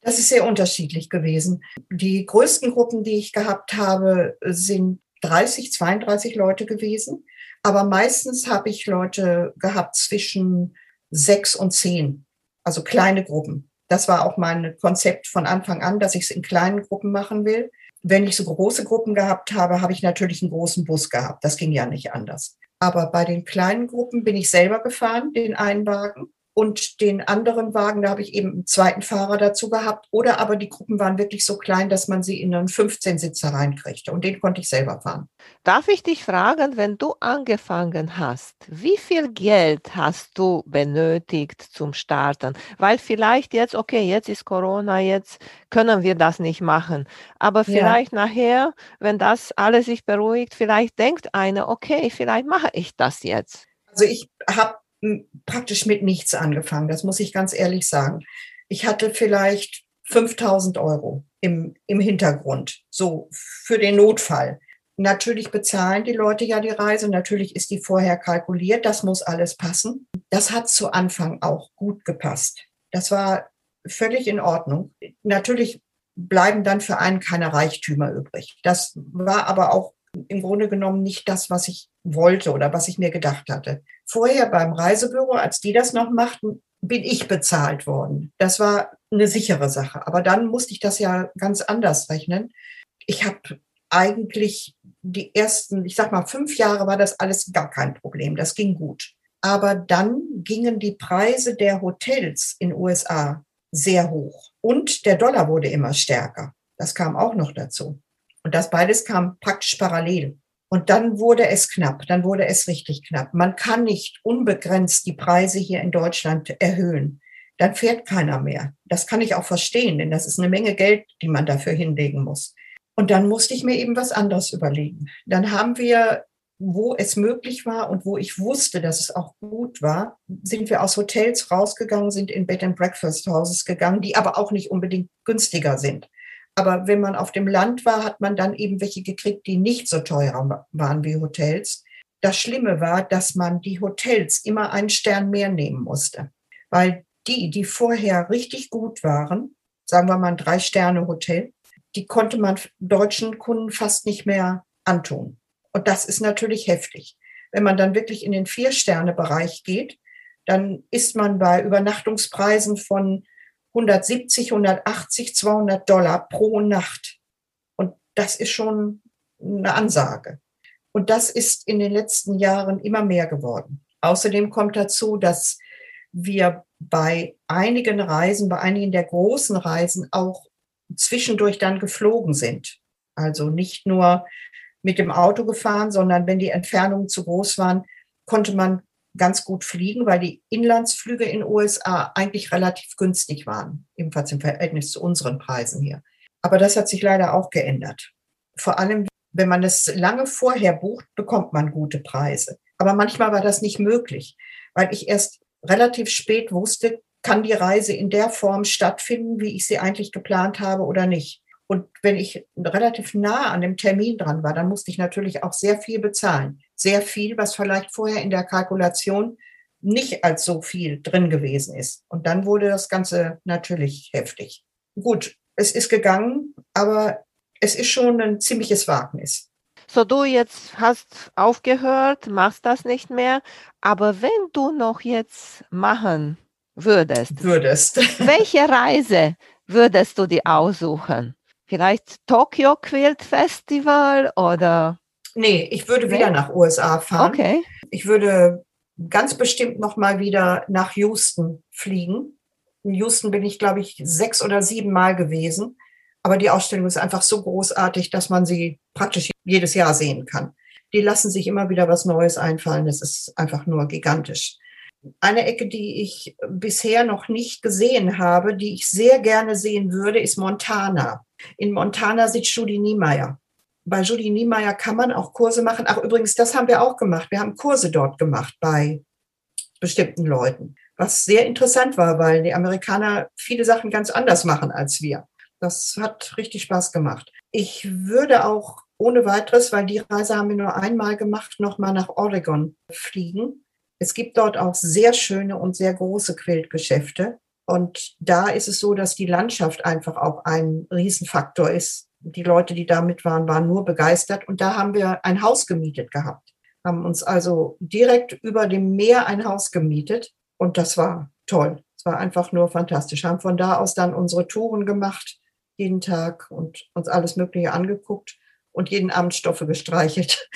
Das ist sehr unterschiedlich gewesen. Die größten Gruppen, die ich gehabt habe, sind 30, 32 Leute gewesen. Aber meistens habe ich Leute gehabt zwischen sechs und zehn, also kleine Gruppen. Das war auch mein Konzept von Anfang an, dass ich es in kleinen Gruppen machen will. Wenn ich so große Gruppen gehabt habe, habe ich natürlich einen großen Bus gehabt. Das ging ja nicht anders. Aber bei den kleinen Gruppen bin ich selber gefahren, den einen Wagen. Und den anderen Wagen, da habe ich eben einen zweiten Fahrer dazu gehabt. Oder aber die Gruppen waren wirklich so klein, dass man sie in einen 15-Sitzer reinkriegte. Und den konnte ich selber fahren. Darf ich dich fragen, wenn du angefangen hast, wie viel Geld hast du benötigt zum Starten? Weil vielleicht jetzt, okay, jetzt ist Corona, jetzt können wir das nicht machen. Aber vielleicht ja. nachher, wenn das alles sich beruhigt, vielleicht denkt einer, okay, vielleicht mache ich das jetzt. Also ich habe praktisch mit nichts angefangen, das muss ich ganz ehrlich sagen. Ich hatte vielleicht 5000 Euro im, im Hintergrund, so für den Notfall. Natürlich bezahlen die Leute ja die Reise, natürlich ist die vorher kalkuliert, das muss alles passen. Das hat zu Anfang auch gut gepasst. Das war völlig in Ordnung. Natürlich bleiben dann für einen keine Reichtümer übrig. Das war aber auch im Grunde genommen nicht das, was ich wollte oder was ich mir gedacht hatte. Vorher beim Reisebüro, als die das noch machten, bin ich bezahlt worden. Das war eine sichere Sache. Aber dann musste ich das ja ganz anders rechnen. Ich habe eigentlich die ersten, ich sag mal, fünf Jahre war das alles gar kein Problem. Das ging gut. Aber dann gingen die Preise der Hotels in USA sehr hoch und der Dollar wurde immer stärker. Das kam auch noch dazu. Und das beides kam praktisch parallel. Und dann wurde es knapp, dann wurde es richtig knapp. Man kann nicht unbegrenzt die Preise hier in Deutschland erhöhen. Dann fährt keiner mehr. Das kann ich auch verstehen, denn das ist eine Menge Geld, die man dafür hinlegen muss. Und dann musste ich mir eben was anderes überlegen. Dann haben wir, wo es möglich war und wo ich wusste, dass es auch gut war, sind wir aus Hotels rausgegangen, sind in Bed and Breakfast Houses gegangen, die aber auch nicht unbedingt günstiger sind. Aber wenn man auf dem Land war, hat man dann eben welche gekriegt, die nicht so teuer waren wie Hotels. Das Schlimme war, dass man die Hotels immer einen Stern mehr nehmen musste, weil die, die vorher richtig gut waren, sagen wir mal ein Drei-Sterne-Hotel, die konnte man deutschen Kunden fast nicht mehr antun. Und das ist natürlich heftig. Wenn man dann wirklich in den Vier-Sterne-Bereich geht, dann ist man bei Übernachtungspreisen von 170, 180, 200 Dollar pro Nacht. Und das ist schon eine Ansage. Und das ist in den letzten Jahren immer mehr geworden. Außerdem kommt dazu, dass wir bei einigen Reisen, bei einigen der großen Reisen auch zwischendurch dann geflogen sind. Also nicht nur mit dem Auto gefahren, sondern wenn die Entfernungen zu groß waren, konnte man ganz gut fliegen, weil die Inlandsflüge in USA eigentlich relativ günstig waren, ebenfalls im Verhältnis zu unseren Preisen hier. Aber das hat sich leider auch geändert. Vor allem, wenn man es lange vorher bucht, bekommt man gute Preise. Aber manchmal war das nicht möglich, weil ich erst relativ spät wusste, kann die Reise in der Form stattfinden, wie ich sie eigentlich geplant habe oder nicht. Und wenn ich relativ nah an dem Termin dran war, dann musste ich natürlich auch sehr viel bezahlen. Sehr viel, was vielleicht vorher in der Kalkulation nicht als so viel drin gewesen ist. Und dann wurde das Ganze natürlich heftig. Gut, es ist gegangen, aber es ist schon ein ziemliches Wagnis. So, du jetzt hast aufgehört, machst das nicht mehr, aber wenn du noch jetzt machen würdest, würdest. <laughs> welche Reise würdest du dir aussuchen? Vielleicht Tokyo Quilt Festival oder? Nee, ich würde wieder nach USA fahren. Okay. Ich würde ganz bestimmt noch mal wieder nach Houston fliegen. In Houston bin ich, glaube ich, sechs oder sieben Mal gewesen. Aber die Ausstellung ist einfach so großartig, dass man sie praktisch jedes Jahr sehen kann. Die lassen sich immer wieder was Neues einfallen. Das ist einfach nur gigantisch. Eine Ecke, die ich bisher noch nicht gesehen habe, die ich sehr gerne sehen würde, ist Montana. In Montana sitzt Judy Niemeyer. Bei Judy Niemeyer kann man auch Kurse machen. Ach, übrigens, das haben wir auch gemacht. Wir haben Kurse dort gemacht bei bestimmten Leuten. Was sehr interessant war, weil die Amerikaner viele Sachen ganz anders machen als wir. Das hat richtig Spaß gemacht. Ich würde auch ohne weiteres, weil die Reise haben wir nur einmal gemacht, nochmal nach Oregon fliegen. Es gibt dort auch sehr schöne und sehr große Quiltgeschäfte. Und da ist es so, dass die Landschaft einfach auch ein Riesenfaktor ist. Die Leute, die da mit waren, waren nur begeistert. Und da haben wir ein Haus gemietet gehabt. Haben uns also direkt über dem Meer ein Haus gemietet. Und das war toll. Es war einfach nur fantastisch. Haben von da aus dann unsere Touren gemacht, jeden Tag und uns alles Mögliche angeguckt und jeden Abend Stoffe gestreichelt.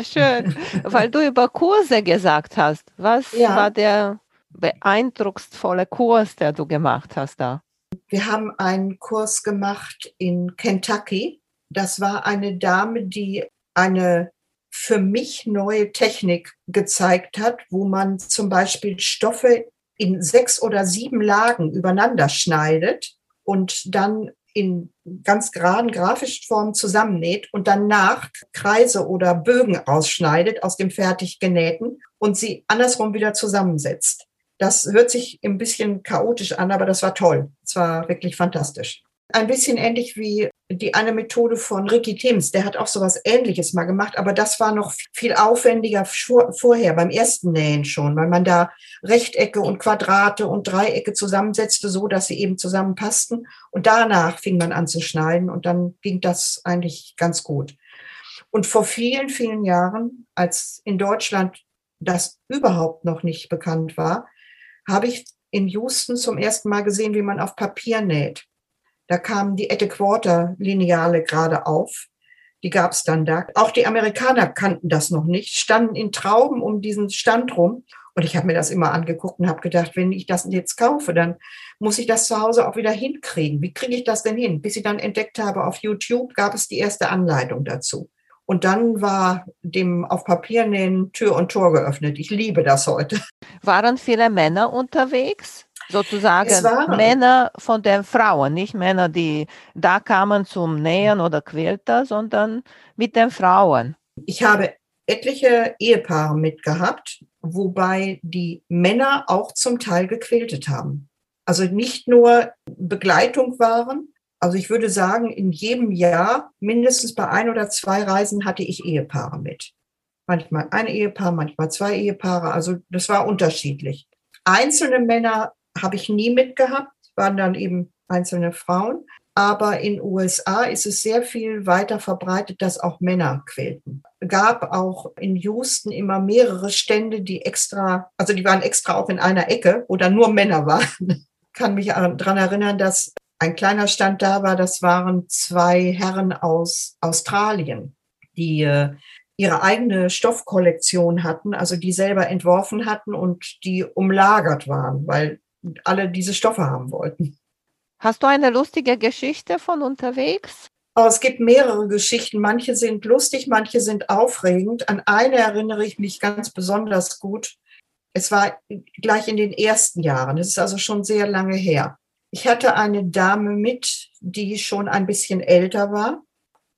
Schön, weil du über Kurse gesagt hast. Was ja. war der beeindrucksvolle Kurs, der du gemacht hast da? Wir haben einen Kurs gemacht in Kentucky. Das war eine Dame, die eine für mich neue Technik gezeigt hat, wo man zum Beispiel Stoffe in sechs oder sieben Lagen übereinander schneidet und dann in ganz geraden grafischen Formen zusammennäht und danach Kreise oder Bögen ausschneidet aus dem fertig genähten und sie andersrum wieder zusammensetzt. Das hört sich ein bisschen chaotisch an, aber das war toll. Es war wirklich fantastisch. Ein bisschen ähnlich wie die eine Methode von Ricky Timms. Der hat auch so was Ähnliches mal gemacht, aber das war noch viel aufwendiger vorher, beim ersten Nähen schon, weil man da Rechtecke und Quadrate und Dreiecke zusammensetzte, so dass sie eben zusammenpassten. Und danach fing man an zu schneiden und dann ging das eigentlich ganz gut. Und vor vielen, vielen Jahren, als in Deutschland das überhaupt noch nicht bekannt war, habe ich in Houston zum ersten Mal gesehen, wie man auf Papier näht. Da kamen die Ette Quarter Lineale gerade auf. Die gab es dann da. Auch die Amerikaner kannten das noch nicht, standen in Trauben um diesen Stand rum. Und ich habe mir das immer angeguckt und habe gedacht, wenn ich das jetzt kaufe, dann muss ich das zu Hause auch wieder hinkriegen. Wie kriege ich das denn hin? Bis ich dann entdeckt habe, auf YouTube gab es die erste Anleitung dazu. Und dann war dem auf Papier nähen Tür und Tor geöffnet. Ich liebe das heute. Waren viele Männer unterwegs? Sozusagen Männer von den Frauen, nicht Männer, die da kamen zum Nähen oder Quilter, sondern mit den Frauen. Ich habe etliche Ehepaare mitgehabt, wobei die Männer auch zum Teil gequiltet haben. Also nicht nur Begleitung waren, also ich würde sagen, in jedem Jahr mindestens bei ein oder zwei Reisen hatte ich Ehepaare mit. Manchmal ein Ehepaar, manchmal zwei Ehepaare. Also das war unterschiedlich. Einzelne Männer habe ich nie mitgehabt, waren dann eben einzelne Frauen. Aber in USA ist es sehr viel weiter verbreitet, dass auch Männer quälten. Gab auch in Houston immer mehrere Stände, die extra, also die waren extra auch in einer Ecke, wo dann nur Männer waren. <laughs> Kann mich daran erinnern, dass ein kleiner Stand da war, das waren zwei Herren aus Australien, die äh, ihre eigene Stoffkollektion hatten, also die selber entworfen hatten und die umlagert waren, weil alle diese Stoffe haben wollten. Hast du eine lustige Geschichte von unterwegs? Oh, es gibt mehrere Geschichten. Manche sind lustig, manche sind aufregend. An eine erinnere ich mich ganz besonders gut. Es war gleich in den ersten Jahren. Es ist also schon sehr lange her. Ich hatte eine Dame mit, die schon ein bisschen älter war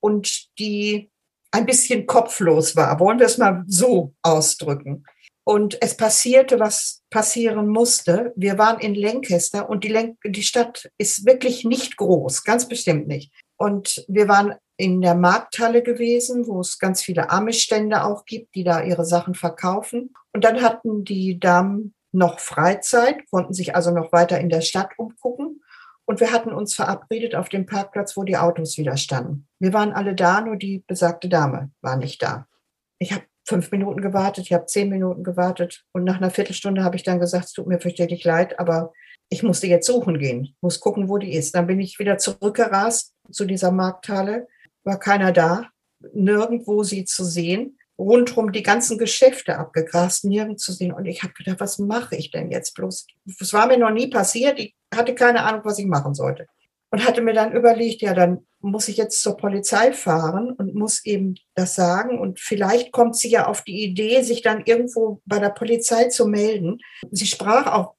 und die ein bisschen kopflos war. Wollen wir es mal so ausdrücken? Und es passierte, was passieren musste. Wir waren in Lancaster und die, Len die Stadt ist wirklich nicht groß, ganz bestimmt nicht. Und wir waren in der Markthalle gewesen, wo es ganz viele Amish-Stände auch gibt, die da ihre Sachen verkaufen. Und dann hatten die Damen noch Freizeit, konnten sich also noch weiter in der Stadt umgucken. Und wir hatten uns verabredet auf dem Parkplatz, wo die Autos wieder standen. Wir waren alle da, nur die besagte Dame war nicht da. Ich habe fünf Minuten gewartet, ich habe zehn Minuten gewartet und nach einer Viertelstunde habe ich dann gesagt, es tut mir fürchterlich leid, aber ich musste jetzt suchen gehen, muss gucken, wo die ist. Dann bin ich wieder zurückgerast zu dieser Markthalle, war keiner da, nirgendwo sie zu sehen rundherum die ganzen Geschäfte abgegrast, nirgends zu sehen. Und ich habe gedacht, was mache ich denn jetzt bloß? Das war mir noch nie passiert. Ich hatte keine Ahnung, was ich machen sollte. Und hatte mir dann überlegt, ja, dann muss ich jetzt zur Polizei fahren und muss eben das sagen. Und vielleicht kommt sie ja auf die Idee, sich dann irgendwo bei der Polizei zu melden. Sie sprach auch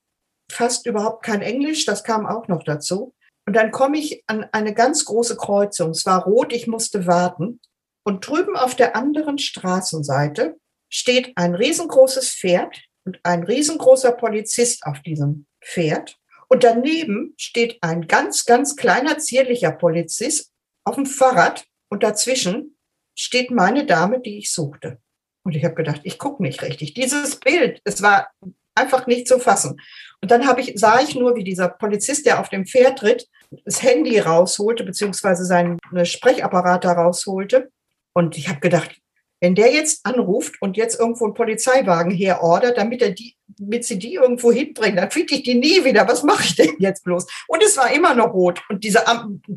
fast überhaupt kein Englisch, das kam auch noch dazu. Und dann komme ich an eine ganz große Kreuzung. Es war rot, ich musste warten. Und drüben auf der anderen Straßenseite steht ein riesengroßes Pferd und ein riesengroßer Polizist auf diesem Pferd. Und daneben steht ein ganz, ganz kleiner, zierlicher Polizist auf dem Fahrrad. Und dazwischen steht meine Dame, die ich suchte. Und ich habe gedacht, ich gucke nicht richtig. Dieses Bild, es war einfach nicht zu fassen. Und dann ich, sah ich nur, wie dieser Polizist, der auf dem Pferd ritt, das Handy rausholte, beziehungsweise seinen Sprechapparat da rausholte und ich habe gedacht, wenn der jetzt anruft und jetzt irgendwo einen Polizeiwagen herordert, damit er die, damit sie die irgendwo hinbringen, dann finde ich die nie wieder. Was mache ich denn jetzt bloß? Und es war immer noch rot und diese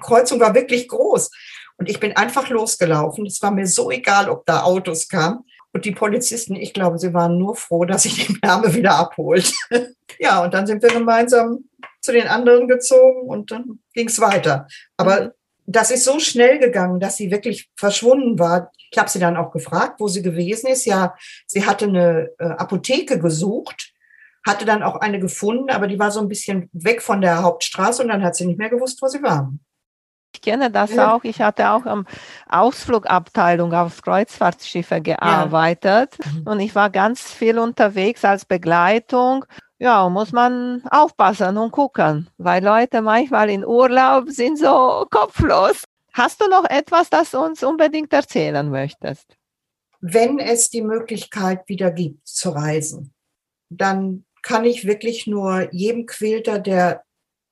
Kreuzung war wirklich groß. Und ich bin einfach losgelaufen. Es war mir so egal, ob da Autos kamen. Und die Polizisten, ich glaube, sie waren nur froh, dass ich die Wärme wieder abholt. <laughs> ja, und dann sind wir gemeinsam zu den anderen gezogen und dann ging es weiter. Aber das ist so schnell gegangen, dass sie wirklich verschwunden war. Ich habe sie dann auch gefragt, wo sie gewesen ist. Ja, sie hatte eine äh, Apotheke gesucht, hatte dann auch eine gefunden, aber die war so ein bisschen weg von der Hauptstraße und dann hat sie nicht mehr gewusst, wo sie war. Ich kenne das ja. auch. Ich hatte auch am Ausflugabteilung auf Kreuzfahrtschiffe gearbeitet ja. Mhm. und ich war ganz viel unterwegs als Begleitung Ja, muss man aufpassen und gucken, weil Leute manchmal in Urlaub sind so kopflos. Hast du noch etwas, das du uns unbedingt erzählen möchtest? Wenn es die Möglichkeit wieder gibt zu reisen, dann kann ich wirklich nur jedem Quilter, der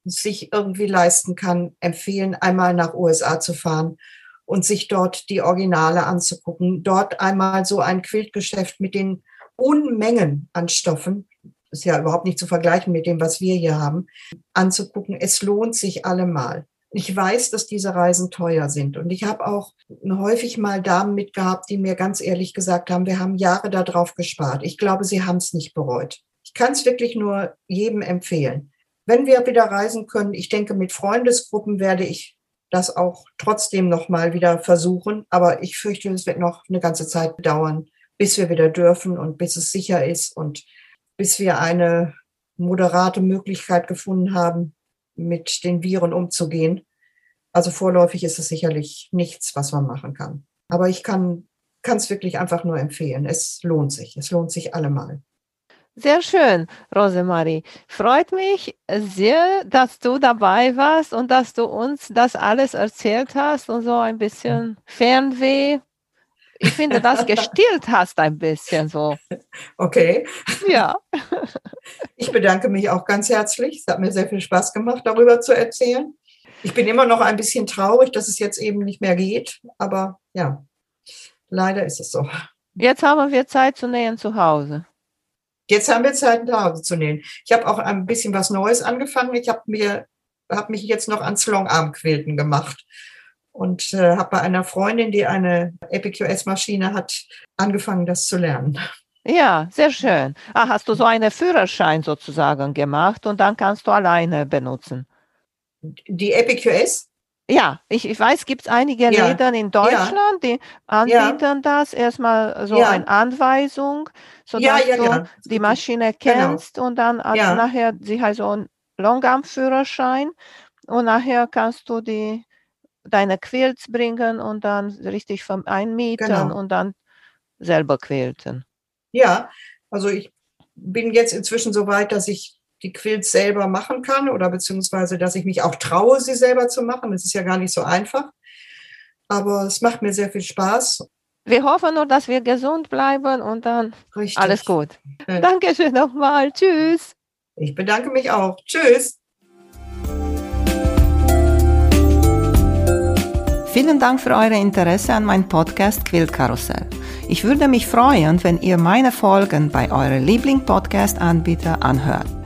sich irgendwie leisten kann, empfehlen, einmal nach USA zu fahren und sich dort die Originale anzugucken. Dort einmal so ein Quiltgeschäft mit den Unmengen an Stoffen, ist ja überhaupt nicht zu vergleichen mit dem, was wir hier haben, anzugucken. Es lohnt sich allemal. Ich weiß, dass diese Reisen teuer sind. Und ich habe auch häufig mal Damen mitgehabt, die mir ganz ehrlich gesagt haben, wir haben Jahre darauf gespart. Ich glaube, sie haben es nicht bereut. Ich kann es wirklich nur jedem empfehlen. Wenn wir wieder reisen können, ich denke, mit Freundesgruppen werde ich das auch trotzdem noch mal wieder versuchen. Aber ich fürchte, es wird noch eine ganze Zeit dauern, bis wir wieder dürfen und bis es sicher ist und bis wir eine moderate Möglichkeit gefunden haben, mit den Viren umzugehen. Also vorläufig ist es sicherlich nichts, was man machen kann. Aber ich kann es wirklich einfach nur empfehlen. Es lohnt sich. Es lohnt sich allemal. Sehr schön, Rosemarie. Freut mich sehr, dass du dabei warst und dass du uns das alles erzählt hast und so ein bisschen Fernweh. Ich finde, das <laughs> gestillt hast ein bisschen so. Okay. Ja. <laughs> Ich bedanke mich auch ganz herzlich. Es hat mir sehr viel Spaß gemacht, darüber zu erzählen. Ich bin immer noch ein bisschen traurig, dass es jetzt eben nicht mehr geht. Aber ja, leider ist es so. Jetzt haben wir Zeit zu nähen zu Hause. Jetzt haben wir Zeit, nach Hause zu nähen. Ich habe auch ein bisschen was Neues angefangen. Ich habe mir habe mich jetzt noch ans Longarmquilten gemacht und äh, habe bei einer Freundin, die eine EPQS-Maschine hat, angefangen, das zu lernen. Ja, sehr schön. Ah, hast du so einen Führerschein sozusagen gemacht und dann kannst du alleine benutzen? Die EPQS? Ja, ich, ich weiß, gibt es einige ja. Läden in Deutschland, die anbieten das. Erstmal so eine Anweisung, sodass du die Maschine genau. kennst genau. und dann also nachher, sie hat so einen Longarm-Führerschein und nachher kannst du die deine Quilts bringen und dann richtig vom einmieten genau. und dann selber quilten. Ja, also ich bin jetzt inzwischen so weit, dass ich die Quilts selber machen kann oder beziehungsweise, dass ich mich auch traue, sie selber zu machen. Das ist ja gar nicht so einfach. Aber es macht mir sehr viel Spaß. Wir hoffen nur, dass wir gesund bleiben und dann Richtig. alles gut. Ja. Dankeschön nochmal. Tschüss. Ich bedanke mich auch. Tschüss. Vielen Dank für euer Interesse an meinem Podcast Quiltkarussell. Ich würde mich freuen, wenn ihr meine Folgen bei eurem Liebling-Podcast-Anbieter anhört.